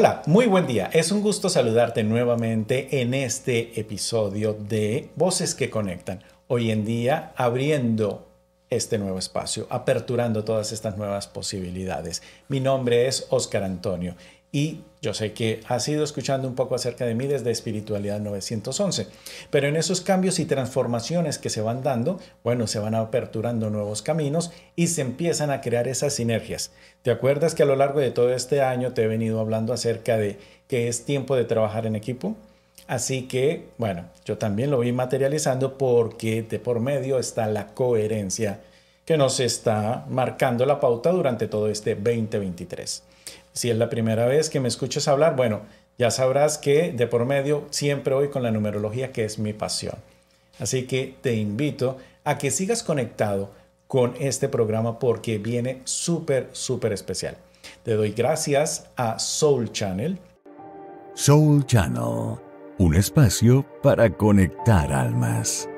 Hola, muy buen día. Es un gusto saludarte nuevamente en este episodio de Voces que Conectan. Hoy en día abriendo este nuevo espacio, aperturando todas estas nuevas posibilidades. Mi nombre es Oscar Antonio y yo sé que has ido escuchando un poco acerca de mí desde Espiritualidad 911, pero en esos cambios y transformaciones que se van dando, bueno, se van aperturando nuevos caminos y se empiezan a crear esas sinergias. ¿Te acuerdas que a lo largo de todo este año te he venido hablando acerca de que es tiempo de trabajar en equipo? Así que, bueno, yo también lo voy materializando porque de por medio está la coherencia que nos está marcando la pauta durante todo este 2023. Si es la primera vez que me escuchas hablar, bueno, ya sabrás que de por medio siempre voy con la numerología que es mi pasión. Así que te invito a que sigas conectado con este programa porque viene súper, súper especial. Te doy gracias a Soul Channel. Soul Channel, un espacio para conectar almas.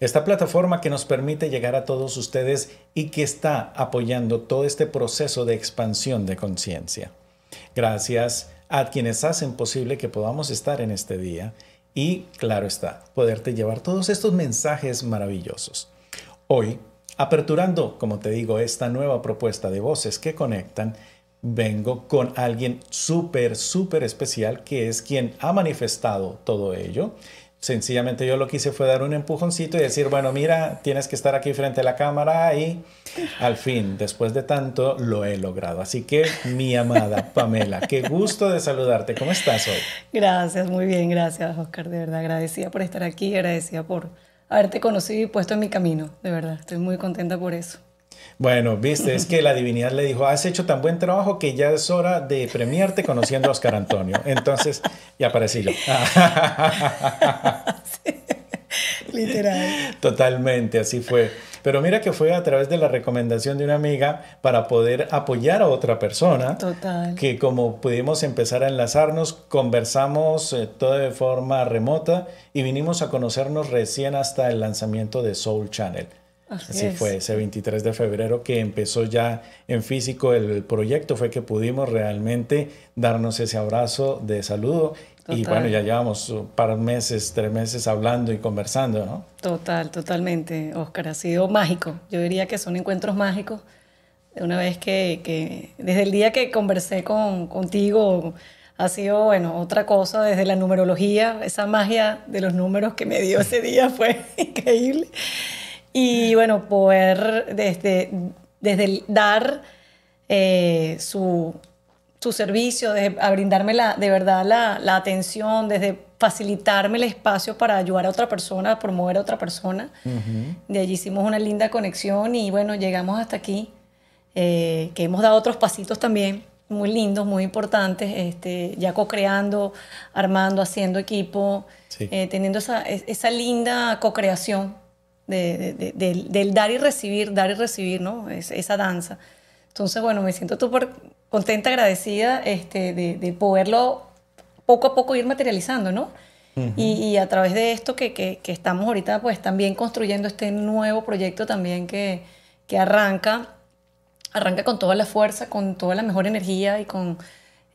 Esta plataforma que nos permite llegar a todos ustedes y que está apoyando todo este proceso de expansión de conciencia. Gracias a quienes hacen posible que podamos estar en este día y, claro está, poderte llevar todos estos mensajes maravillosos. Hoy, aperturando, como te digo, esta nueva propuesta de voces que conectan, vengo con alguien súper, súper especial que es quien ha manifestado todo ello Sencillamente yo lo que hice fue dar un empujoncito y decir, bueno, mira, tienes que estar aquí frente a la cámara y al fin, después de tanto, lo he logrado. Así que, mi amada Pamela, qué gusto de saludarte. ¿Cómo estás hoy? Gracias, muy bien, gracias, Oscar. De verdad, agradecida por estar aquí, agradecida por haberte conocido y puesto en mi camino. De verdad, estoy muy contenta por eso. Bueno, viste, es que la divinidad le dijo, has hecho tan buen trabajo que ya es hora de premiarte conociendo a Oscar Antonio. Entonces, ya aparecí yo. literal. Totalmente, así fue. Pero mira que fue a través de la recomendación de una amiga para poder apoyar a otra persona. Total. Que como pudimos empezar a enlazarnos, conversamos eh, todo de forma remota y vinimos a conocernos recién hasta el lanzamiento de Soul Channel. Así, fue, ese 23 de febrero que empezó ya en físico el proyecto, fue que pudimos realmente darnos ese abrazo de saludo. Y bueno, ya llevamos un par de meses, tres meses hablando y conversando, ¿no? Total, totalmente, Oscar. Ha sido mágico. Yo diría que son encuentros mágicos. Una vez que, que desde el día que conversé con, contigo, ha sido, bueno, otra cosa desde la numerología. Esa magia de los números que me dio ese día fue increíble. Y bueno, poder desde, desde dar eh, su, su, servicio, de, a brindarme la, de verdad la, la, atención, desde facilitarme el espacio para ayudar a otra persona, promover a otra persona. De allí hicimos una linda conexión y bueno, llegamos hasta aquí, eh, que hemos dado otros pasitos también muy lindos, muy importantes, este, ya co-creando, armando, haciendo equipo, eh, teniendo esa, esa linda co-creación del, dar y recibir, dar y recibir, ¿no? esa danza. Entonces, bueno, me siento súper contenta, agradecida este, de, poderlo poco a poco ir materializando, ¿no? y, a través de esto que, que, estamos ahorita, pues también construyendo este nuevo proyecto también que, que arranca, arranca con toda la fuerza, con toda la mejor energía y con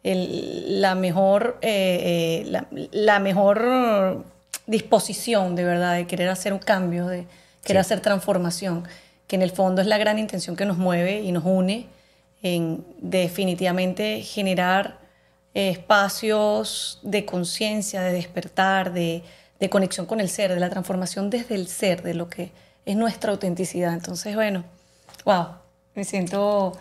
el, la mejor, eh, eh, la, la, mejor disposición de verdad de querer hacer un cambio, de, quiere hacer transformación, que en el fondo es la gran intención que nos mueve y nos une en definitivamente generar espacios de conciencia, de despertar, de, de, conexión con el ser, de la transformación desde el ser, de lo que es nuestra autenticidad. Entonces, bueno, wow, me siento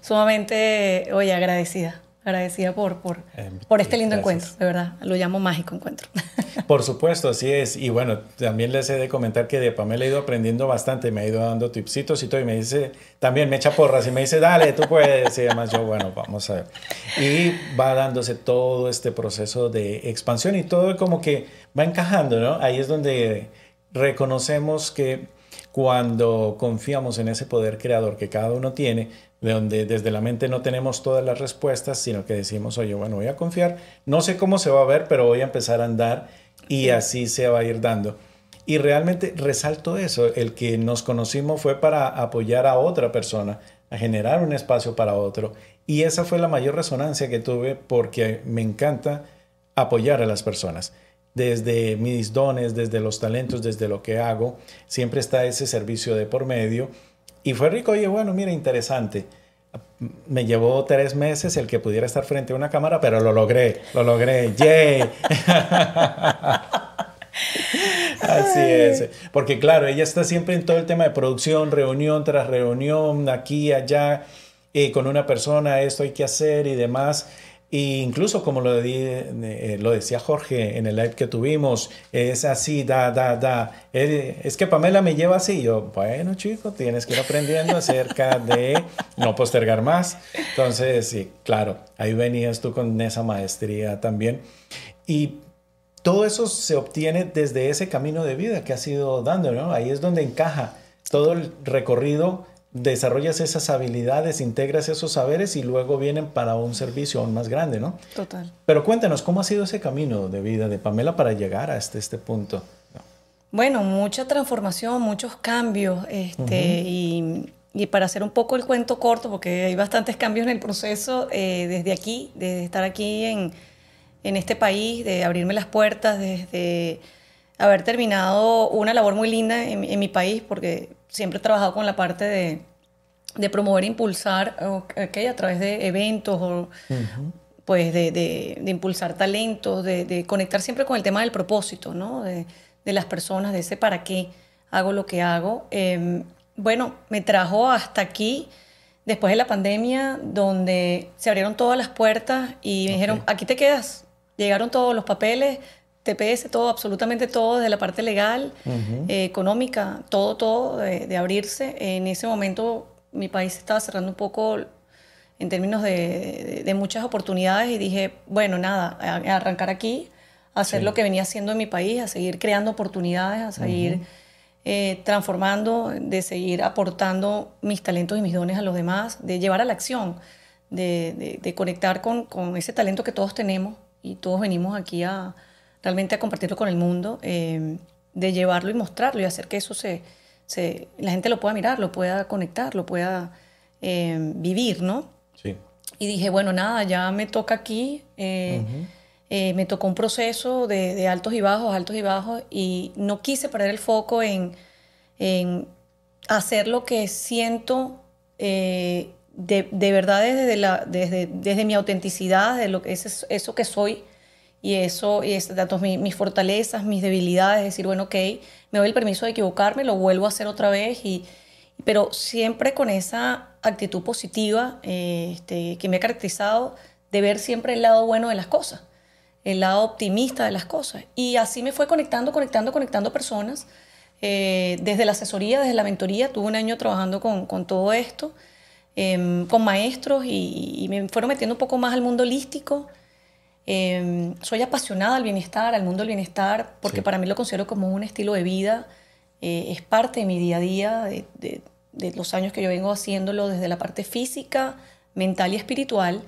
sumamente, oye, agradecida agradecida por, por, eh, por este lindo encuentro, de verdad. Lo llamo mágico encuentro. Por supuesto, así es. Y bueno, también les he de comentar que de Pamela he ido aprendiendo bastante, me ha ido dando tipsitos y todo, y me dice, también me echa porras y me dice, dale, tú puedes. Y además yo, bueno, vamos a ver. Y va dándose todo este proceso de expansión y todo como que va encajando, ¿no? Ahí es donde reconocemos que cuando confiamos en ese poder creador que cada uno tiene, de donde desde la mente no tenemos todas las respuestas, sino que decimos, oye, bueno, voy a confiar, no sé cómo se va a ver, pero voy a empezar a andar y así se va a ir dando. Y realmente resalto eso, el que nos conocimos fue para apoyar a otra persona, a generar un espacio para otro Y esa fue la mayor resonancia que tuve porque me encanta apoyar a las personas. Desde mis dones, desde los talentos, desde lo que hago, siempre está ese servicio de por medio. Y fue rico, oye, bueno, mira, interesante. Me llevó tres meses el que pudiera estar frente a una cámara, pero lo logré, lo logré. ¡Yay! Así es. Porque claro, ella está siempre en todo el tema de producción, reunión tras reunión, aquí, allá, eh, con una persona, esto hay que hacer y demás. E incluso como lo, eh, lo decía Jorge en el live que tuvimos, es así, da, da, da. Es que Pamela me lleva así. Yo, bueno, chico, tienes que ir aprendiendo acerca de no postergar más. Entonces, sí, claro, ahí venías tú con esa maestría también. Y todo eso se obtiene desde ese camino de vida que has ido dando, ¿no? Ahí es donde encaja todo el recorrido, desarrollas esas habilidades, integras esos saberes y luego vienen para un servicio aún más grande, ¿no? Total. Pero cuéntanos, ¿cómo ha sido ese camino de vida de Pamela para llegar hasta este, punto? Bueno, mucha transformación, muchos cambios, este, y, y, para hacer un poco el cuento corto, porque hay bastantes cambios en el proceso, eh, desde aquí, desde estar aquí en en este país, de abrirme las puertas, desde haber terminado una labor muy linda en, mi país, porque siempre he trabajado con la parte de, de promover e impulsar okay, a través de eventos o pues de, de, impulsar talentos, de, conectar siempre con el tema del propósito, ¿no? de, las personas, de ese para qué hago lo que hago. Em, bueno, me trajo hasta aquí después de la pandemia, donde se abrieron todas las puertas y me dijeron, aquí te quedas, Llegaron todos los papeles, TPS, todo, absolutamente todo, desde la parte legal, eh, económica, todo, todo de, abrirse. En ese momento mi país estaba cerrando un poco en términos de, muchas oportunidades y dije, bueno, nada, arrancar aquí, hacer lo que venía haciendo en mi país, a seguir creando oportunidades, a seguir eh, transformando, de seguir aportando mis talentos y mis dones a los demás, de llevar a la acción, de, conectar con, con ese talento que todos tenemos y todos venimos aquí a realmente a compartirlo con el mundo, eh, de llevarlo y mostrarlo y hacer que eso se, se, la gente lo pueda mirar, lo pueda conectar, lo pueda eh, vivir, ¿no? Sí. Y dije, bueno, nada, ya me toca aquí, eh, me tocó un proceso de, de, altos y bajos, altos y bajos, y no quise perder el foco en, en hacer lo que siento de, de, verdad desde, la, desde, desde mi autenticidad, de lo que es eso que soy y eso, y es, tanto mis, fortalezas, mis debilidades, decir, bueno, ok, me doy el permiso de equivocarme, lo vuelvo a hacer otra vez, y, pero siempre con esa actitud positiva eh, este, que me ha caracterizado de ver siempre el lado bueno de las cosas, el lado optimista de las cosas. Y así me fue conectando, conectando, conectando personas. Eh, desde la asesoría, desde la mentoría, tuve un año trabajando con, con todo esto. Em, con maestros y, me fueron metiendo un poco más al mundo holístico. Em, soy apasionada al bienestar, al mundo del bienestar, porque para mí lo considero como un estilo de vida. Eh, es parte de mi día a día, de, los años que yo vengo haciéndolo desde la parte física, mental y espiritual.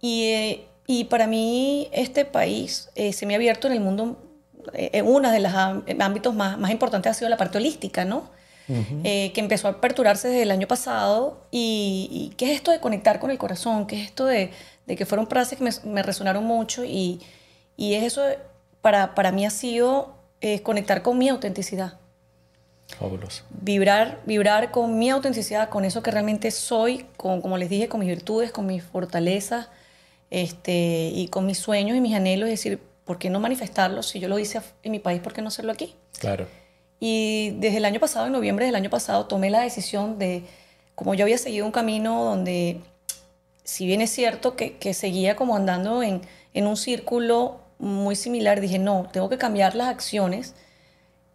Y, eh, y para mí este país eh, se me ha abierto en el mundo, en uno de los ámbitos más, más importantes ha sido la parte holística, ¿no? Eh, que empezó a aperturarse desde el año pasado. Y, qué es esto de conectar con el corazón? ¿Qué es esto de, que fueron frases que me, resonaron mucho? Y, y eso para, para mí ha sido eh, conectar con mi autenticidad. Fabuloso. Vibrar, vibrar con mi autenticidad, con eso que realmente soy, con, como les dije, con mis virtudes, con mis fortalezas este, y con mis sueños y mis anhelos. Es decir, ¿por qué no manifestarlos? Si yo lo hice en mi país, ¿por qué no hacerlo aquí? Claro. Y desde el año pasado, en noviembre del año pasado, tomé la decisión de, como yo había seguido un camino donde, si bien es cierto que, que seguía como andando en, en un círculo muy similar, dije, no, tengo que cambiar las acciones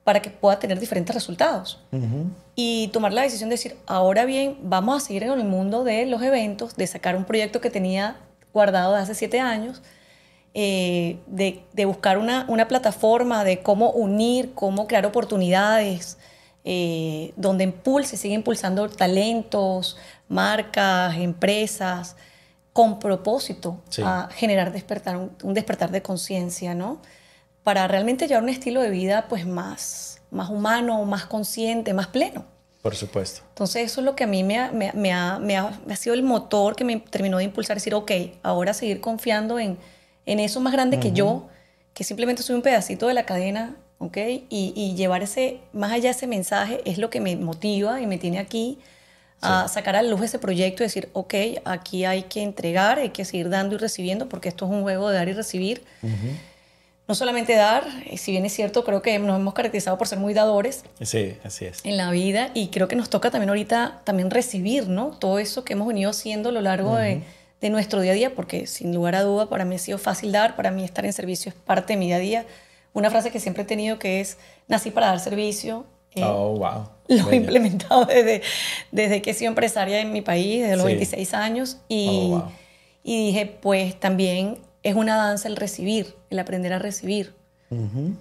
para que pueda tener diferentes resultados. Y tomar la decisión de decir, ahora bien, vamos a seguir en el mundo de los eventos, de sacar un proyecto que tenía guardado de hace siete años, eh, de, buscar una, plataforma de cómo unir, cómo crear oportunidades, eh, donde impulse, sigue impulsando talentos, marcas, empresas, con propósito a generar despertar, un, despertar de conciencia, ¿no? Para realmente llevar un estilo de vida pues más, más humano, más consciente, más pleno. Por supuesto. Entonces eso es lo que a mí me ha, me, me ha, me ha, sido el motor que me terminó de impulsar, decir, ok, ahora seguir confiando en, en eso más grande que yo, que simplemente soy un pedacito de la cadena, ok, y, y, llevar ese, más allá ese mensaje es lo que me motiva y me tiene aquí a sacar a luz ese proyecto y decir, ok, aquí hay que entregar, hay que seguir dando y recibiendo, porque esto es un juego de dar y recibir. No solamente dar, eh, si bien es cierto, creo que nos hemos caracterizado por ser muy dadores. Sí, así es. En la vida, y creo que nos toca también ahorita también recibir, ¿no? Todo eso que hemos venido haciendo a lo largo de, de nuestro día a día, porque sin lugar a duda para mí ha sido fácil dar, para mí estar en servicio es parte de mi día a día. Una frase que siempre he tenido que es, nací para dar servicio, eh, oh, wow. Lo he implementado desde, desde que he sido empresaria en mi país, desde los 26 años. Y, oh, y dije, pues también es una danza el recibir, el aprender a recibir.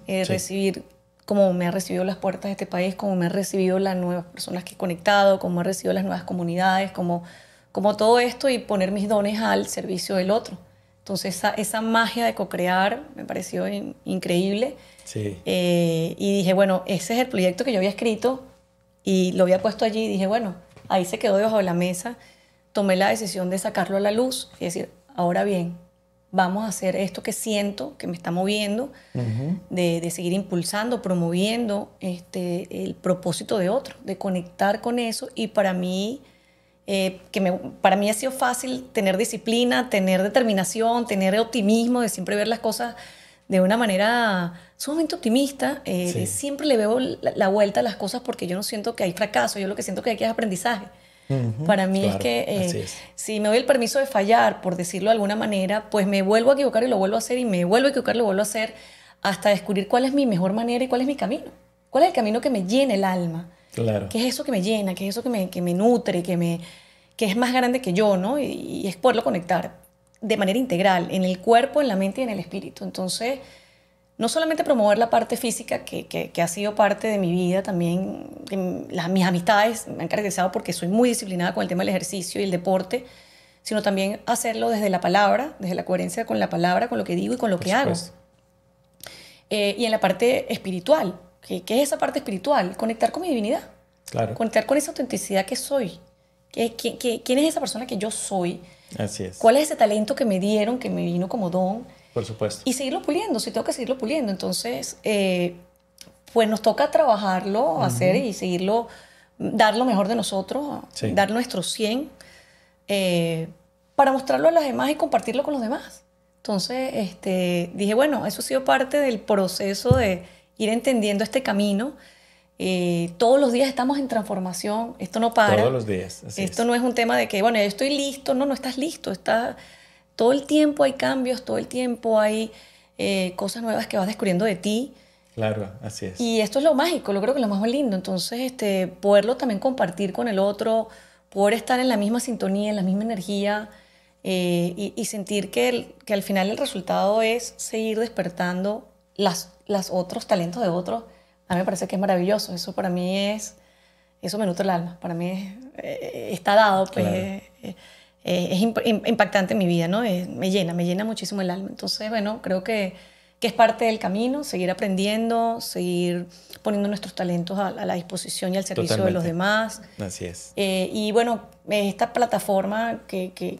el Recibir como me ha recibido las puertas de este país, como me ha recibido las nuevas personas que he conectado, como me ha recibido las nuevas comunidades, como, como todo esto y poner mis dones al servicio del otro. Entonces esa, esa magia de co-crear me pareció increíble. Eh, y dije, bueno, ese es el proyecto que yo había escrito y lo había puesto allí y dije, bueno, ahí se quedó debajo de la mesa. Tomé la decisión de sacarlo a la luz y decir, ahora bien, vamos a hacer esto que siento, que me está moviendo, de, de, seguir impulsando, promoviendo este, el propósito de otro, de conectar con eso. Y para mí, eh, que me, para mí ha sido fácil tener disciplina, tener determinación, tener optimismo, de siempre ver las cosas de una manera sumamente optimista. Eh, siempre le veo la, vuelta a las cosas porque yo no siento que hay fracaso, yo lo que siento que hay que es aprendizaje. Para mí es que eh, si me doy el permiso de fallar, por decirlo de alguna manera, pues me vuelvo a equivocar y lo vuelvo a hacer y me vuelvo a equivocar y lo vuelvo a hacer hasta descubrir cuál es mi mejor manera y cuál es mi camino. ¿Cuál es el camino que me llena el alma? Claro. ¿Qué es eso que me llena? ¿Qué es eso que me, que me nutre? Que, me, que es más grande que yo, ¿no? Y, y es poderlo conectar de manera integral, en el cuerpo, en la mente y en el espíritu. Entonces, no solamente promover la parte física, que, que, ha sido parte de mi vida, también las, mis amistades me han caracterizado porque soy muy disciplinada con el tema del ejercicio y el deporte, sino también hacerlo desde la palabra, desde la coherencia con la palabra, con lo que digo y con lo que hago. Eh, y en la parte espiritual, ¿qué, es esa parte espiritual? Conectar con mi divinidad. Claro. Conectar con esa autenticidad que soy. ¿Qué, quién es esa persona que yo soy? Así es. ¿Cuál es ese talento que me dieron, que me vino como don? Por supuesto. Y seguirlo puliendo, si tengo que seguirlo puliendo. Entonces, eh, pues nos toca trabajarlo, hacer y seguirlo, dar lo mejor de nosotros, dar nuestro 100, eh, para mostrarlo a los demás y compartirlo con los demás. Entonces, este, dije, bueno, eso ha sido parte del proceso de ir entendiendo este camino. Eh, todos los días estamos en transformación, esto no para. Todos los días. esto no es un tema de que, bueno, yo estoy listo, no, no estás listo, está, todo el tiempo hay cambios, todo el tiempo hay eh, cosas nuevas que vas descubriendo de ti. Claro, así es. Y esto es lo mágico, lo creo que es lo más lindo. Entonces, este, poderlo también compartir con el otro, poder estar en la misma sintonía, en la misma energía eh, y, sentir que, que al final el resultado es seguir despertando las, las otros talentos de otros. A mí me parece que es maravilloso. Eso para mí es, eso me nutre el alma. Para mí eh, está dado, pues. Eh, es impactante en mi vida, ¿no? me llena, me llena muchísimo el alma. Entonces, bueno, creo que, que, es parte del camino, seguir aprendiendo, seguir poniendo nuestros talentos a, la disposición y al servicio de los demás. Así es. Eh, y bueno, esta plataforma que, que,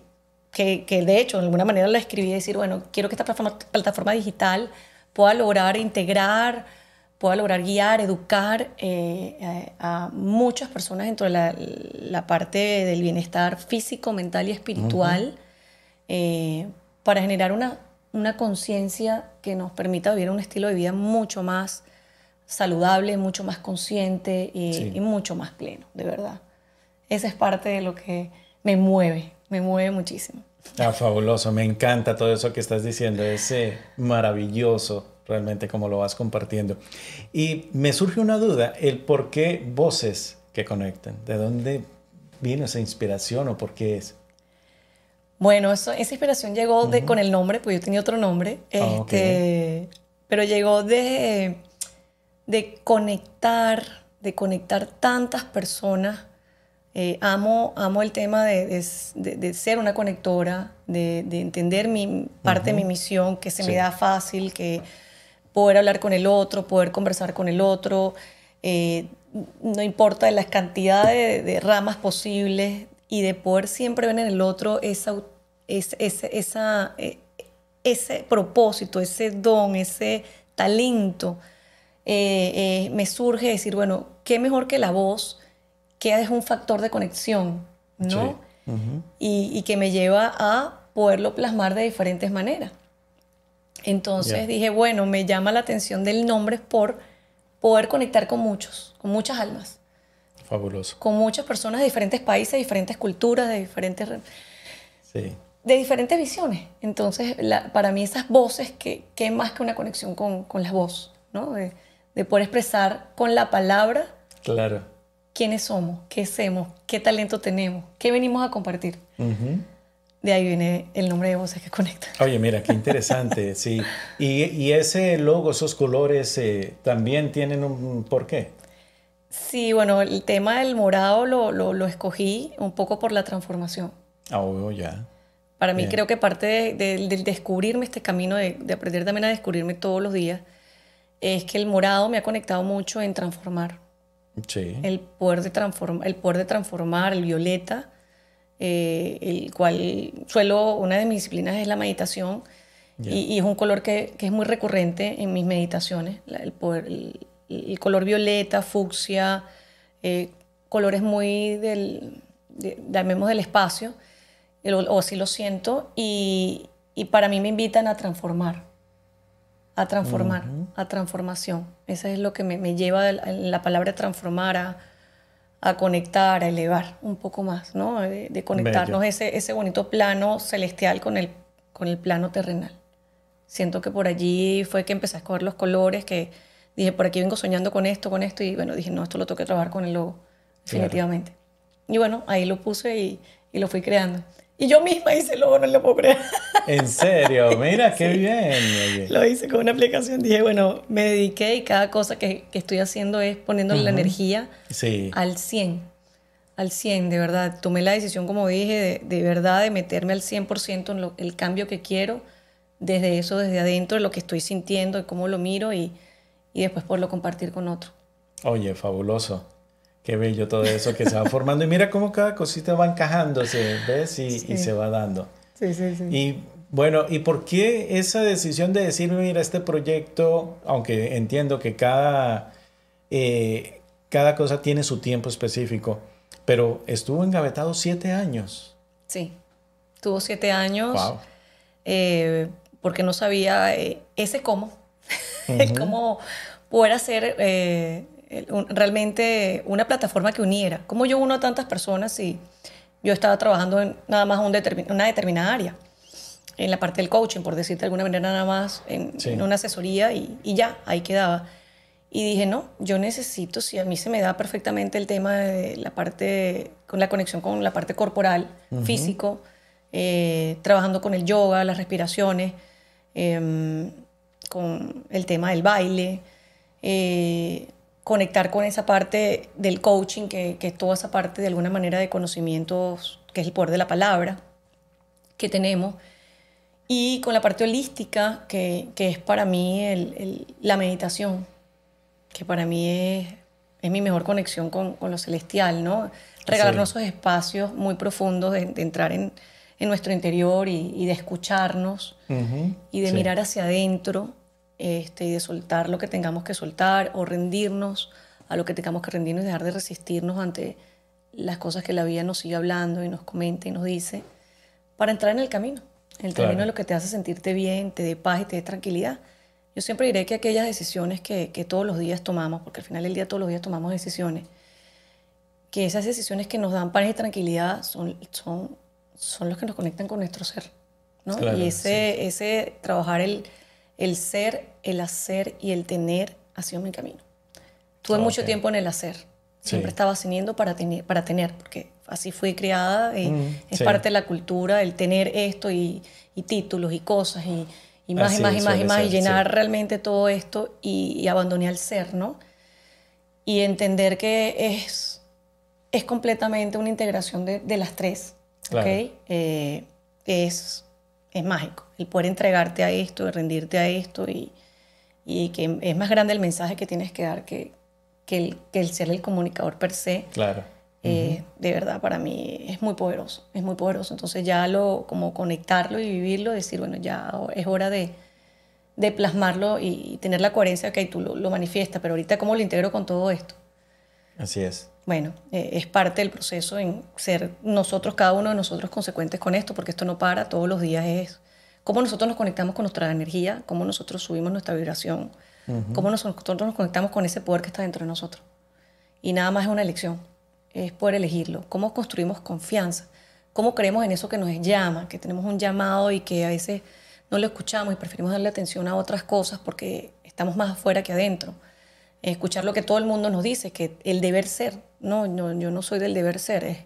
que, de hecho de alguna manera la escribí, decir, bueno, quiero que esta plataforma, plataforma digital pueda lograr integrar pueda lograr guiar, educar eh, a, muchas personas dentro de la, parte del bienestar físico, mental y espiritual, eh, para generar una, una conciencia que nos permita vivir un estilo de vida mucho más saludable, mucho más consciente y, y mucho más pleno, de verdad. Esa es parte de lo que me mueve, me mueve muchísimo. Ah, fabuloso, me encanta todo eso que estás diciendo, es maravilloso realmente como lo vas compartiendo. Y me surge una duda, el por qué voces que conectan, ¿de dónde viene esa inspiración o por qué es? Bueno, eso, esa inspiración llegó de, con el nombre, pues yo tenía otro nombre, ah, este, pero llegó de, de conectar, de conectar tantas personas. Eh, amo, amo el tema de, de, ser una conectora, de, entender mi parte de mi misión, que se me da fácil, que poder hablar con el otro, poder conversar con el otro, eh, no importa la cantidad de, ramas posibles y de poder siempre ver en el otro esa, ese, esa, e, ese propósito, ese don, ese talento, eh, eh, me surge decir, bueno, qué mejor que la voz, que es un factor de conexión, ¿no? y, que me lleva a poderlo plasmar de diferentes maneras. Entonces dije, bueno, me llama la atención del nombre por poder conectar con muchos, con muchas almas. Fabuloso. Con muchas personas de diferentes países, de diferentes culturas, de diferentes... Sí. De diferentes visiones. Entonces, para mí esas voces, que, que más que una conexión con, con las voces, ¿no? De, de, poder expresar con la palabra. Claro. Quiénes somos, qué hacemos, qué talento tenemos, qué venimos a compartir. De ahí viene el nombre de Voces que Conectan. Oye, mira, qué interesante, sí. Y, y, ese logo, esos colores, eh, también tienen un porqué. Sí, bueno, el tema del morado lo, lo, lo escogí un poco por la transformación. Ah, oh, ya. Para mí creo que parte del de, descubrirme este camino, de, de, aprender también a descubrirme todos los días, es que el morado me ha conectado mucho en transformar. Sí. El poder de, transform, el poder de transformar, el violeta eh, el cual suelo, una de mis disciplinas es la meditación, y, es un color que, que, es muy recurrente en mis meditaciones, el, poder, el, color violeta, fucsia, eh, colores muy del, de, del espacio, o así lo siento, y, y, para mí me invitan a transformar, a transformar, a transformación. Eso es lo que me, me lleva la palabra transformar a a conectar, a elevar un poco más, ¿no? De, conectarnos ese, ese bonito plano celestial con el, con el plano terrenal. Siento que por allí fue que empecé a escoger los colores, que dije, por aquí vengo soñando con esto, con esto, y bueno, dije, no, esto lo tengo que trabajar con el logo, definitivamente. Y bueno, ahí lo puse y, y lo fui creando. Y yo misma hice el logo, no lo puedo creer. En serio, mira, qué bien. Lo hice con una aplicación. Dije, bueno, me dediqué y cada cosa que, que estoy haciendo es poniéndole la energía al 100. Al 100, de verdad. Tomé la decisión, como dije, de, de verdad de meterme al 100% en lo, el cambio que quiero, desde eso, desde adentro, de lo que estoy sintiendo, cómo lo miro y, y después poderlo compartir con otro. Oye, fabuloso. Qué bello todo eso que se va formando. Y mira cómo cada cosita va encajándose, ¿ves? Y, y se va dando. Sí, sí, sí. Y bueno, ¿y por qué esa decisión de decir, mira, este proyecto, aunque entiendo que cada, eh, cada cosa tiene su tiempo específico, pero estuvo engavetado siete años? Sí, tuvo siete años. Wow. Eh, porque no sabía eh, ese cómo, cómo poder hacer realmente una plataforma que uniera. Como yo uno a tantas personas y yo estaba trabajando en nada más un una determinada área, en la parte del coaching, por decirte de alguna manera, nada más en, una asesoría y, y, ya, ahí quedaba. Y dije, no, yo necesito, si a mí se me da perfectamente el tema de la parte, con la conexión con la parte corporal, físico, eh, trabajando con el yoga, las respiraciones, em, con el tema del baile, eh, conectar con esa parte del coaching, que, que, es toda esa parte de alguna manera de conocimientos, que es el poder de la palabra que tenemos, y con la parte holística, que, que es para mí el, la meditación, que para mí es, es mi mejor conexión con, con, lo celestial, ¿no? Regalarnos esos espacios muy profundos de, entrar en, en, nuestro interior y, y de escucharnos y de mirar hacia adentro este, y de soltar lo que tengamos que soltar o rendirnos a lo que tengamos que rendirnos y dejar de resistirnos ante las cosas que la vida nos sigue hablando y nos comenta y nos dice, para entrar en el camino, el camino de lo que te hace sentirte bien, te dé paz y te dé tranquilidad. Yo siempre diré que aquellas decisiones que, que todos los días tomamos, porque al final del día todos los días tomamos decisiones, que esas decisiones que nos dan paz y tranquilidad son, son, son los que nos conectan con nuestro ser. ¿no? y ese, ese trabajar el, el ser, el hacer y el tener ha sido mi camino. Tuve mucho tiempo en el hacer. Siempre estaba haciendo para tener, para tener, porque así fui criada y mm, es parte de la cultura el tener esto y, títulos y cosas y, más y más y más y más y llenar realmente todo esto y, abandoné al ser, ¿no? Y entender que es, es completamente una integración de, de las tres, ¿ok? Eh, es es mágico. El poder entregarte a esto, rendirte a esto y, y, que es más grande el mensaje que tienes que dar que, que el, que el ser el comunicador per se. Claro. Eh, de verdad, para mí es muy poderoso, es muy poderoso. Entonces ya lo, como conectarlo y vivirlo, decir, bueno, ya es hora de, de plasmarlo y, tener la coherencia, que tú lo, lo manifiestas, pero ahorita cómo lo integro con todo esto. Así es. Bueno, eh, es parte del proceso en ser nosotros, cada uno de nosotros, consecuentes con esto, porque esto no para, todos los días es cómo nosotros nos conectamos con nuestra energía, cómo nosotros subimos nuestra vibración, cómo nosotros nos conectamos con ese poder que está dentro de nosotros. Y nada más es una elección, es poder elegirlo, cómo construimos confianza, cómo creemos en eso que nos llama, que tenemos un llamado y que a veces no lo escuchamos y preferimos darle atención a otras cosas porque estamos más afuera que adentro. Escuchar lo que todo el mundo nos dice, que el deber ser, no, no yo no soy del deber ser, es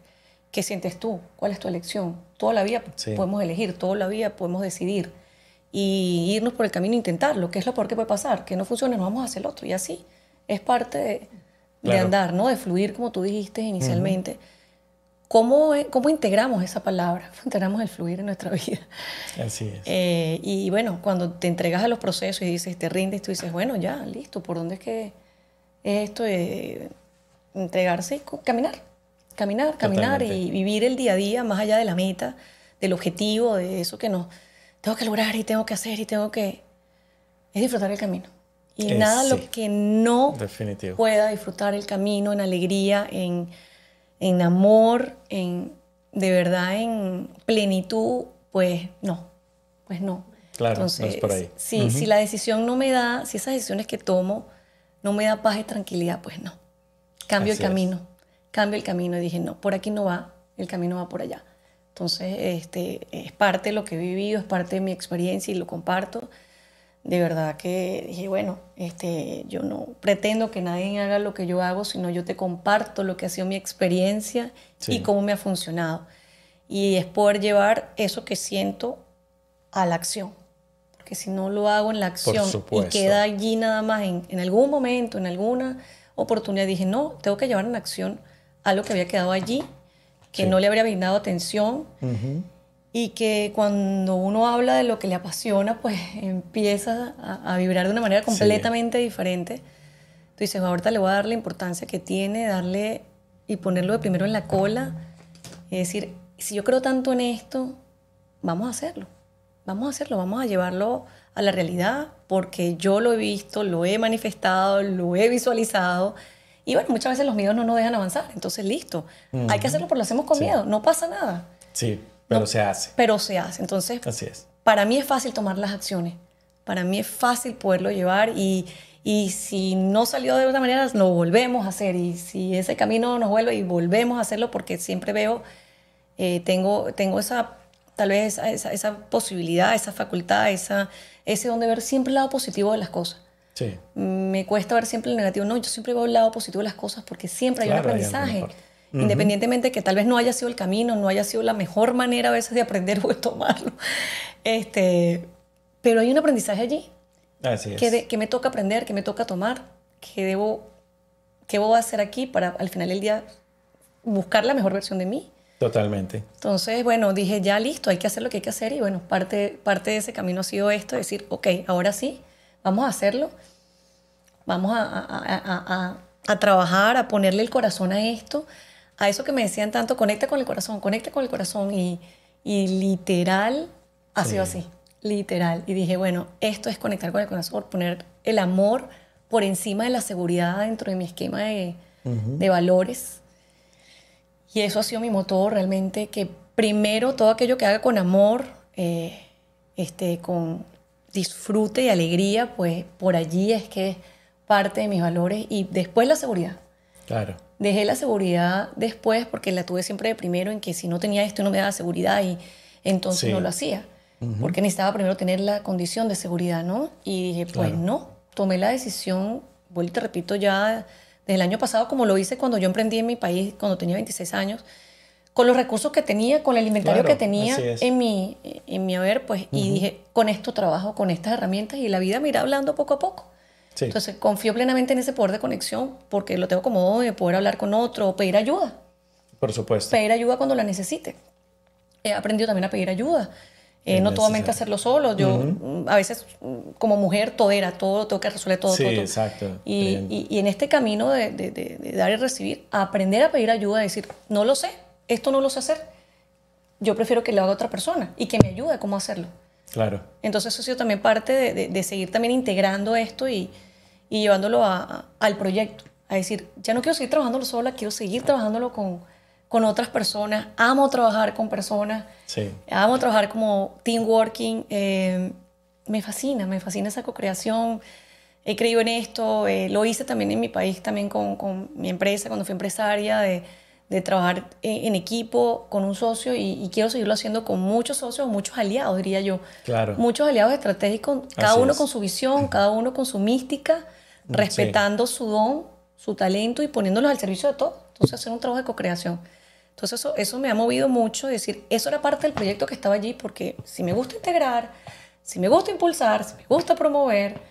qué sientes tú, cuál es tu elección. Toda la vida podemos elegir, toda la vida podemos decidir y irnos por el camino e intentarlo, que es lo peor que puede pasar, que no funcione, nos vamos a hacer el otro y así. Es parte de, andar, ¿no? De fluir, como tú dijiste inicialmente. ¿Cómo, ¿Cómo, integramos esa palabra? ¿Cómo integramos el fluir en nuestra vida? Así es. Eh, y bueno, cuando te entregas a los procesos y dices, te rindes, tú dices, bueno, ya, listo, ¿por dónde es que es esto de entregarse y caminar? Caminar, caminar y vivir el día a día más allá de la meta, del objetivo, de eso que no tengo que lograr y tengo que hacer y tengo que... Es disfrutar el camino. Y nada lo que no pueda disfrutar el camino en alegría, en en amor, en de verdad en plenitud, pues no, pues no. Claro, Entonces, por ahí. Si, si la decisión no me da, si esas decisiones que tomo no me da paz y tranquilidad, pues no. Cambio el camino, cambio el camino y dije, no, por aquí no va, el camino va por allá. Entonces, este, es parte de lo que he vivido, es parte de mi experiencia y lo comparto de verdad que dije, bueno, este, yo no pretendo que nadie haga lo que yo hago, sino yo te comparto lo que ha sido mi experiencia y cómo me ha funcionado. Y es poder llevar eso que siento a la acción. Porque si no lo hago en la acción y queda allí nada más en, en, algún momento, en alguna oportunidad, dije, no, tengo que llevar en acción algo que había quedado allí, que no le habría brindado atención y que cuando uno habla de lo que le apasiona, pues empieza a, vibrar de una manera completamente diferente. Tú dices, ahorita le voy a dar la importancia que tiene, darle y ponerlo de primero en la cola y decir, si yo creo tanto en esto, vamos a hacerlo, vamos a hacerlo, vamos a llevarlo a la realidad, porque yo lo he visto, lo he manifestado, lo he visualizado. Y bueno, muchas veces los miedos no nos dejan avanzar, entonces listo, hay que hacerlo porque lo hacemos con miedo, no pasa nada. Sí. Pero se hace. Pero se hace. Entonces, Así es. para mí es fácil tomar las acciones. Para mí es fácil poderlo llevar y, y si no salió de otra manera, lo volvemos a hacer. Y si ese camino nos vuelve y volvemos a hacerlo porque siempre veo, eh, tengo, tengo esa, tal vez esa, esa, posibilidad, esa facultad, esa, ese donde ver siempre el lado positivo de las cosas. Sí. Me cuesta ver siempre el negativo. No, yo siempre veo el lado positivo de las cosas porque siempre hay un aprendizaje. Independientemente que tal vez no haya sido el camino, no haya sido la mejor manera a veces de aprender o de tomarlo. Este, pero hay un aprendizaje allí. Así es. Que, que me toca aprender, que me toca tomar, que debo, que debo hacer aquí para al final del día buscar la mejor versión de mí. Totalmente. Entonces, bueno, dije, ya listo, hay que hacer lo que hay que hacer. Y bueno, parte, parte de ese camino ha sido esto, decir, ok, ahora sí, vamos a hacerlo. Vamos a, a, a, a trabajar, a ponerle el corazón a esto a eso que me decían tanto, conecta con el corazón, conecta con el corazón. Y, y literal ha sido así, literal. Y dije, bueno, esto es conectar con el corazón, poner el amor por encima de la seguridad dentro de mi esquema de, de valores. Y eso ha sido mi motor realmente, que primero todo aquello que haga con amor, eh, este, con disfrute y alegría, pues por allí es que es parte de mis valores y después la seguridad. Claro. Dejé la seguridad después porque la tuve siempre de primero en que si no tenía esto no me daba seguridad y entonces no lo hacía. Porque necesitaba primero tener la condición de seguridad, ¿no? Y dije, pues no, tomé la decisión, vuelvo y te repito ya desde el año pasado, como lo hice cuando yo emprendí en mi país, cuando tenía 26 años, con los recursos que tenía, con el inventario que tenía en mi, en mi haber, pues, y dije, con esto trabajo, con estas herramientas, y la vida me irá hablando poco a poco. Entonces confío plenamente en ese poder de conexión porque lo tengo como de poder hablar con otro o pedir ayuda. Por supuesto. Pedir ayuda cuando la necesite. He aprendido también a pedir ayuda. Eh, no totalmente hacerlo solo. Yo mm, a veces mm, como mujer todo era, todo, tengo que resolver todo. Sí, todo, exacto. Y, y, en este camino de, de, de, dar y recibir, aprender a pedir ayuda, decir, no lo sé, esto no lo sé hacer, yo prefiero que lo haga otra persona y que me ayude a cómo hacerlo. Claro. Entonces eso ha sido también parte de, seguir también integrando esto y, y llevándolo a, al proyecto. A decir, ya no quiero seguir trabajándolo sola, quiero seguir trabajándolo con, con otras personas. Amo trabajar con personas. Sí. Amo trabajar como team working. Eh, me fascina, me fascina esa co-creación. He creído en esto. Eh, lo hice también en mi país, también con, con mi empresa, cuando fui empresaria, de, de trabajar en, equipo con un socio y, quiero seguirlo haciendo con muchos socios, muchos aliados, diría yo. Claro. Muchos aliados estratégicos, cada uno con su visión, cada uno con su mística, respetando su don, su talento y poniéndolo al servicio de todos. Entonces, hacer un trabajo de co-creación. Entonces eso, eso me ha movido mucho, decir, eso era parte del proyecto que estaba allí, porque si me gusta integrar, si me gusta impulsar, si me gusta promover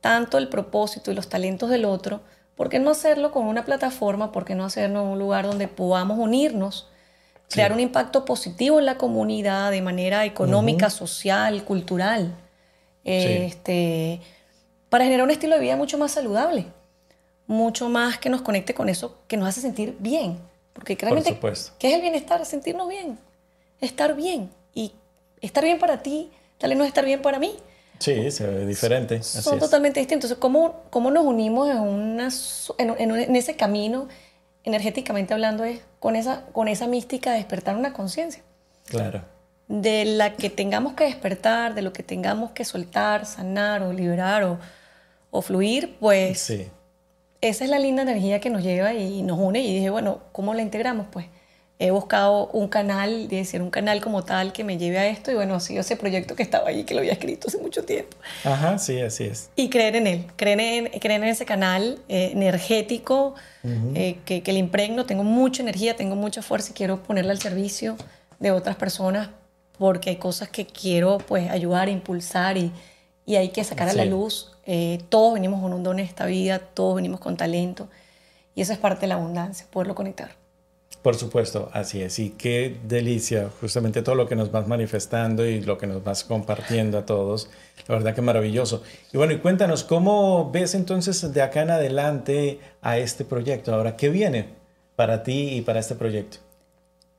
tanto el propósito y los talentos del otro, ¿por qué no hacerlo con una plataforma? ¿Por qué no hacerlo en un lugar donde podamos unirnos, crear un impacto positivo en la comunidad de manera económica, social, cultural? Este, para generar un estilo de vida mucho más saludable, mucho más que nos conecte con eso que nos hace sentir bien. Porque claramente, ¿qué es el bienestar? Sentirnos bien, estar bien. Y estar bien para ti, tal vez no es estar bien para mí. Sí, se ve diferente. Son totalmente distintos. Entonces, ¿cómo, ¿cómo, nos unimos en, una, en, en, ese camino, energéticamente hablando, es con esa, con esa mística de despertar una conciencia? Claro. De la que tengamos que despertar, de lo que tengamos que soltar, sanar o liberar o, o fluir, pues sí esa es la linda energía que nos lleva y nos une y dije, bueno, ¿cómo la integramos? Pues he buscado un canal, de decir, un canal como tal que me lleve a esto y bueno, ha sido ese proyecto que estaba allí, que lo había escrito hace mucho tiempo. Ajá, sí, así es. Y creer en él, creer en, creer en ese canal eh, energético eh, que, que le impregno, tengo mucha energía, tengo mucha fuerza y quiero ponerla al servicio de otras personas porque hay cosas que quiero pues ayudar, impulsar y, y hay que sacar a la luz. Eh, todos venimos con un don en esta vida, todos venimos con talento y eso es parte de la abundancia, poderlo conectar. Por supuesto, así es. Y qué delicia, justamente todo lo que nos vas manifestando y lo que nos vas compartiendo a todos. La verdad que maravilloso. Y bueno, y cuéntanos, ¿cómo ves entonces de acá en adelante a este proyecto? Ahora, ¿qué viene para ti y para este proyecto?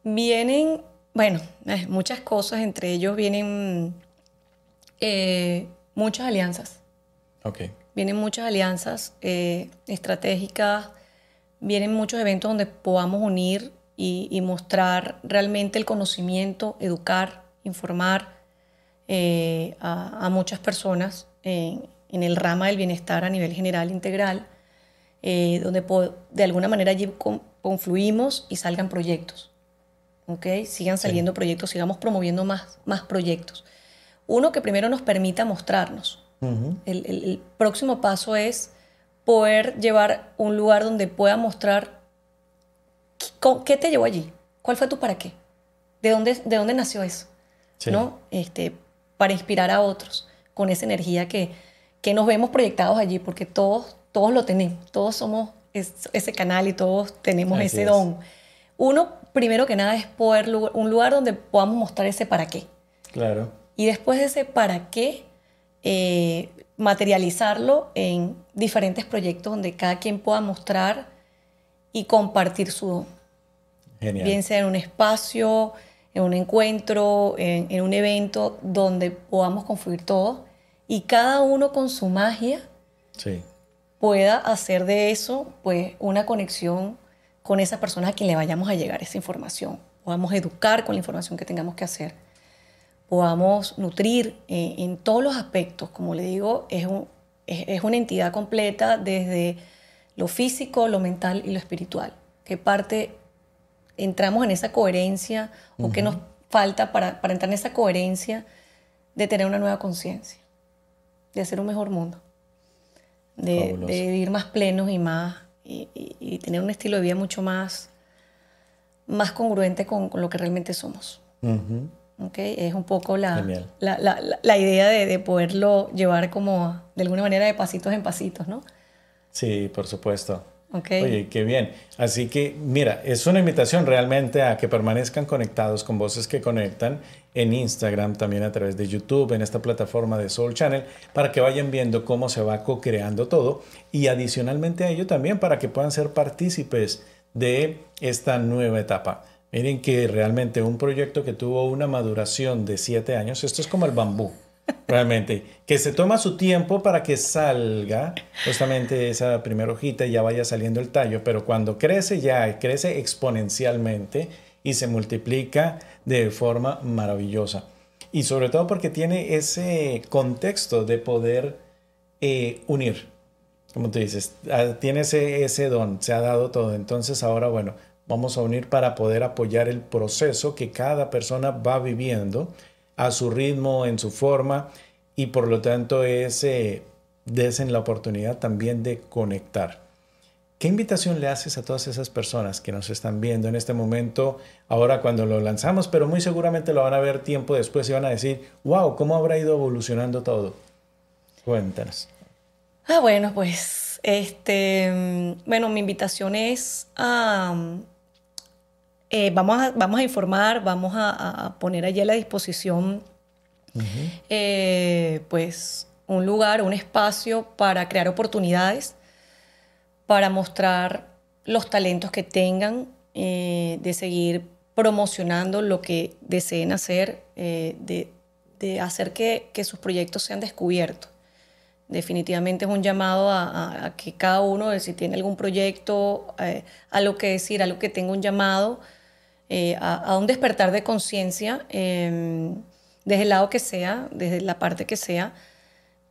Vienen, bueno, eh, muchas cosas, entre ellos vienen eh, muchas alianzas. Okay. Vienen muchas alianzas eh, estratégicas, vienen muchos eventos donde podamos unir y, mostrar realmente el conocimiento, educar, informar eh, a, muchas personas en, el rama del bienestar a nivel general integral, eh, donde de alguna manera allí confluimos y salgan proyectos. ¿okay? Sigan saliendo proyectos, sigamos promoviendo más, más proyectos. Uno que primero nos permita mostrarnos. El, próximo paso es poder llevar un lugar donde pueda mostrar qué, te llevó allí, cuál fue tu para qué, de dónde, de dónde nació eso, ¿no? Este, para inspirar a otros con esa energía que, que nos vemos proyectados allí, porque todos, todos lo tenemos, todos somos ese canal y todos tenemos ese don. Uno, primero que nada, es poder un lugar donde podamos mostrar ese para qué. Claro. Y después de ese para qué, eh, materializarlo en diferentes proyectos donde cada quien pueda mostrar y compartir su don. Genial. Bien sea en un espacio, en un encuentro, en, un evento donde podamos confluir todos y cada uno con su magia pueda hacer de eso pues una conexión con esa persona a quien le vayamos a llegar esa información. Podamos educar con la información que tengamos que hacer podamos nutrir eh, en todos los aspectos. Como le digo, es, es, una entidad completa desde lo físico, lo mental y lo espiritual. ¿Qué parte entramos en esa coherencia o qué nos falta para, para, entrar en esa coherencia de tener una nueva conciencia, de hacer un mejor mundo, de, de, vivir más plenos y más y, tener un estilo de vida mucho más, más congruente con, con lo que realmente somos. Okay, es un poco la, la, la, la, idea de, de, poderlo llevar como de alguna manera de pasitos en pasitos, ¿no? Sí, por supuesto. Oye, qué bien. Así que, mira, es una invitación realmente a que permanezcan conectados con Voces que Conectan en Instagram, también a través de YouTube, en esta plataforma de Soul Channel, para que vayan viendo cómo se va co-creando todo y adicionalmente a ello también para que puedan ser partícipes de esta nueva etapa. Miren que realmente un proyecto que tuvo una maduración de siete años, esto es como el bambú, realmente, que se toma su tiempo para que salga justamente esa primera hojita y ya vaya saliendo el tallo, pero cuando crece ya crece exponencialmente y se multiplica de forma maravillosa. Y sobre todo porque tiene ese contexto de poder eh, unir, como tú dices, ah, tiene ese, ese don, se ha dado todo. Entonces ahora, bueno, vamos a unir para poder apoyar el proceso que cada persona va viviendo a su ritmo, en su forma, y por lo tanto es, eh, desen la oportunidad también de conectar. ¿Qué invitación le haces a todas esas personas que nos están viendo en este momento, ahora cuando lo lanzamos, pero muy seguramente lo van a ver tiempo después y van a decir, wow, ¿cómo habrá ido evolucionando todo? Cuéntanos. Ah, bueno, pues, este, mm, bueno, mi invitación es a, eh, vamos, a, vamos a informar, vamos a, poner allí a la disposición eh, pues un lugar, un espacio para crear oportunidades, para mostrar los talentos que tengan, eh, de seguir promocionando lo que deseen hacer, de, hacer que, sus proyectos sean descubiertos. Definitivamente es un llamado a, que cada uno, si tiene algún proyecto, a lo que decir, a lo que tenga un llamado, eh, a, un despertar de conciencia, em, desde el lado que sea, desde la parte que sea,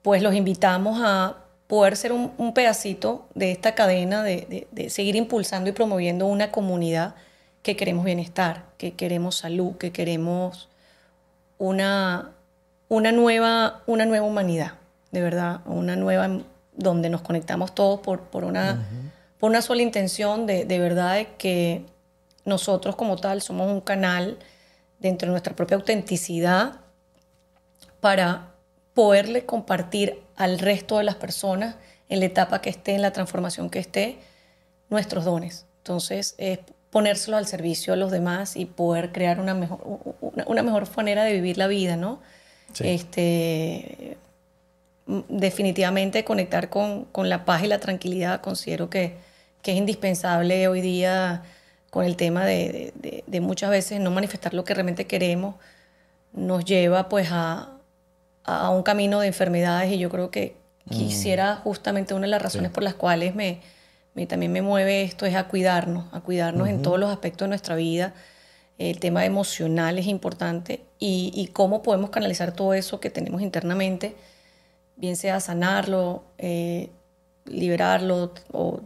pues los invitamos a poder ser un, pedacito de esta cadena, de, seguir impulsando y promoviendo una comunidad que queremos bienestar, que queremos salud, que queremos una, una, nueva, una nueva humanidad, de verdad, una nueva donde nos conectamos todos por, por, una, por una sola intención de, de verdad de que nosotros como tal somos un canal dentro de nuestra propia autenticidad para poderle compartir al resto de las personas en la etapa que esté, en la transformación que esté, nuestros dones. Entonces, es ponérselo al servicio a los demás y poder crear una mejor, una, mejor manera de vivir la vida, ¿no? Este, definitivamente conectar con, con, la paz y la tranquilidad considero que, que es indispensable hoy día con el tema de, muchas veces no manifestar lo que realmente queremos, nos lleva pues a, un camino de enfermedades y yo creo que mm. quisiera justamente una de las razones por las cuales me, también me mueve esto es a cuidarnos, a cuidarnos en todos los aspectos de nuestra vida. El tema emocional es importante y, cómo podemos canalizar todo eso que tenemos internamente, bien sea sanarlo, eh, liberarlo o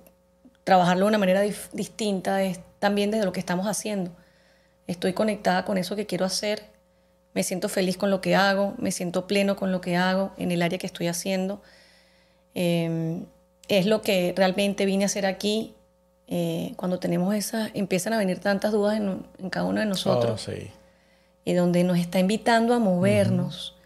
trabajarlo de una manera distinta, es también desde lo que estamos haciendo. Estoy conectada con eso que quiero hacer, me siento feliz con lo que hago, me siento pleno con lo que hago en el área que estoy haciendo. Em, es lo que realmente vine a hacer aquí. Eh, cuando tenemos esas, empiezan a venir tantas dudas en, cada uno de nosotros. Oh, y donde nos está invitando a movernos.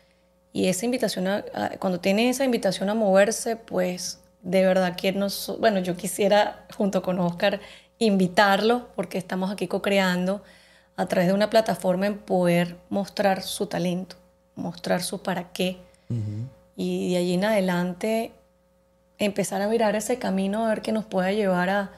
Y esa invitación, cuando tiene esa invitación a moverse, pues de verdad que nos, bueno, yo quisiera junto con Oscar invitarlo porque estamos aquí co-creando a través de una plataforma en poder mostrar su talento, mostrar su para qué. Y de allí en adelante empezar a mirar ese camino a ver qué nos pueda llevar a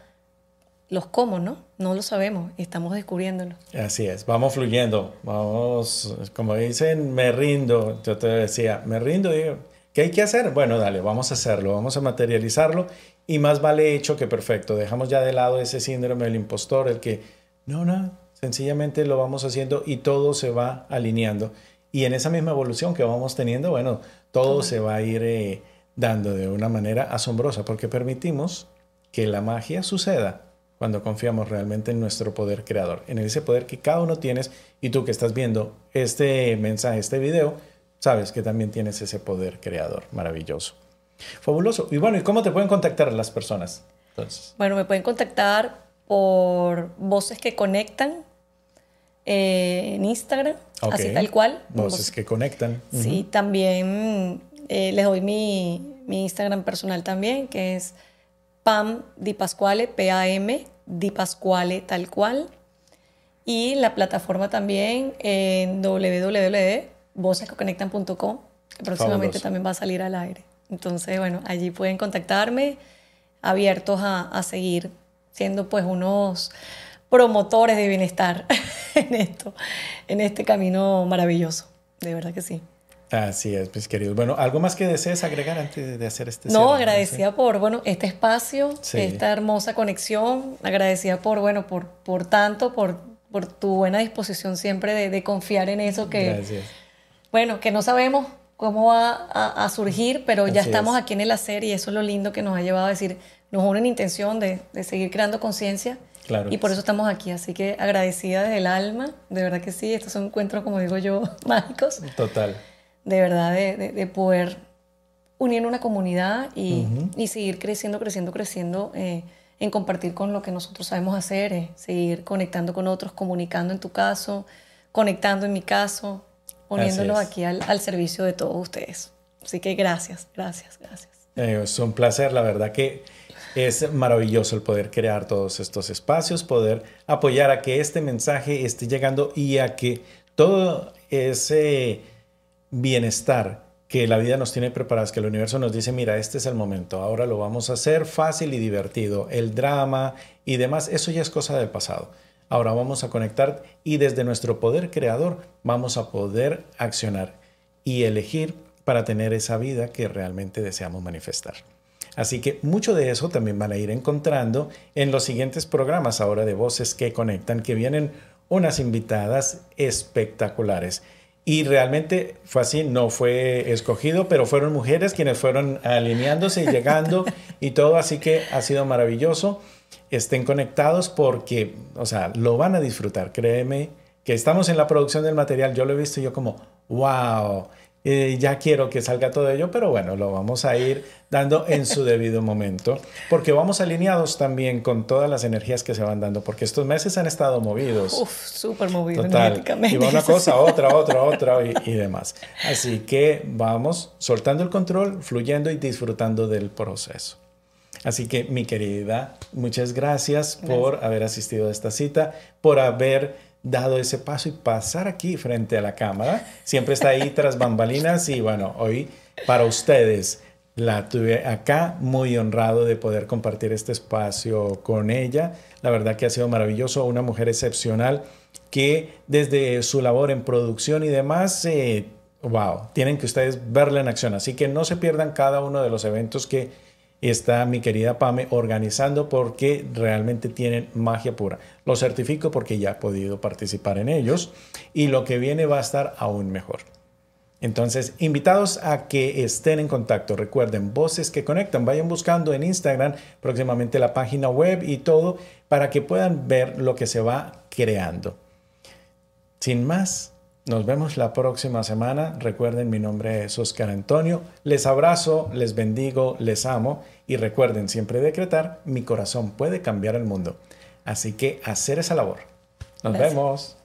los cómo, ¿no? No lo sabemos, estamos descubriéndolo. Así es, vamos fluyendo, vamos, como dicen, me rindo, yo te decía, me rindo, digo, ¿qué hay que hacer? Bueno, dale, vamos a hacerlo, vamos a materializarlo y más vale hecho que perfecto. Dejamos ya de lado ese síndrome del impostor, el que, no, no, sencillamente lo vamos haciendo y todo se va alineando. Y en esa misma evolución que vamos teniendo, bueno, todo se va a ir eh, dando de una manera asombrosa porque permitimos que la magia suceda cuando confiamos realmente en nuestro poder creador, en ese poder que cada uno tienes y tú que estás viendo este mensaje, este video, sabes que también tienes ese poder creador maravilloso. Fabuloso. Y bueno, ¿y cómo te pueden contactar las personas? Entonces? Bueno, me pueden contactar por Voces que Conectan eh, en Instagram, así tal cual. Voces, que Conectan. Sí, también eh, les doy mi, mi, Instagram personal también, que es Pam Di Pasquale, P-A-M, Di Pasquale tal cual. Y la plataforma también en www.vocescoconectan.com, que próximamente también va a salir al aire. Entonces, bueno, allí pueden contactarme, abiertos a, a seguir siendo pues unos promotores de bienestar en esto, en este camino maravilloso. De verdad que sí. Así es, mis queridos. Bueno, ¿algo más que desees agregar antes de hacer este No, agradecida por, bueno, este espacio, esta hermosa conexión, agradecida por, bueno, por, por tanto, por, por tu buena disposición siempre de, de confiar en eso que, Gracias. Bueno, que no sabemos cómo va a, a surgir, pero ya estamos aquí en el hacer y eso es lo lindo que nos ha llevado a decir, nos une una intención de, de seguir creando conciencia y por eso estamos aquí. Así que agradecida desde el alma, de verdad que sí, estos son encuentros, como digo yo, mágicos. Total. De verdad, de, de, poder unir una comunidad y, y, seguir creciendo, creciendo, creciendo eh, en compartir con lo que nosotros sabemos hacer, eh, seguir conectando con otros, comunicando en tu caso, conectando en mi caso, poniéndolo aquí al, al, servicio de todos ustedes. Así que gracias, gracias, gracias. Eh, es un placer, la verdad que es maravilloso el poder crear todos estos espacios, poder apoyar a que este mensaje esté llegando y a que todo ese bienestar que la vida nos tiene preparados, que el universo nos dice, mira, este es el momento, ahora lo vamos a hacer fácil y divertido. El drama y demás, eso ya es cosa del pasado. Ahora vamos a conectar y desde nuestro poder creador vamos a poder accionar y elegir para tener esa vida que realmente deseamos manifestar. Así que mucho de eso también van a ir encontrando en los siguientes programas ahora de Voces que Conectan, que vienen unas invitadas espectaculares. Y realmente fue así, no fue escogido, pero fueron mujeres quienes fueron alineándose y llegando y todo, así que ha sido maravilloso. Estén conectados porque, o sea, lo van a disfrutar, créeme, que estamos en la producción del material, yo lo he visto yo como, wow, eh, ya quiero que salga todo ello, pero bueno, lo vamos a ir dando en su debido momento, porque vamos alineados también con todas las energías que se van dando, porque estos meses han estado movidos. Uf, súper movidos energéticamente. Y una cosa, otra, otra, otra y, y, demás. Así que vamos soltando el control, fluyendo y disfrutando del proceso. Así que mi querida, muchas gracias. por haber asistido a esta cita, por haber dado ese paso y pasar aquí frente a la cámara. Siempre está ahí tras bambalinas y bueno, hoy para ustedes la tuve acá, muy honrado de poder compartir este espacio con ella. La verdad que ha sido maravilloso, una mujer excepcional que desde su labor en producción y demás, eh, wow, tienen que ustedes verla en acción. Así que no se pierdan cada uno de los eventos que está mi querida Pame organizando porque realmente tienen magia pura. Lo certifico porque ya he podido participar en ellos y lo que viene va a estar aún mejor. Entonces, invitados a que estén en contacto. Recuerden, voces que conectan. Vayan buscando en Instagram próximamente la página web y todo para que puedan ver lo que se va creando. Sin más, nos vemos la próxima semana. Recuerden, mi nombre es Oscar Antonio. Les abrazo, les bendigo, les amo y recuerden siempre decretar, mi corazón puede cambiar el mundo. Así que hacer esa labor. Nos vemos.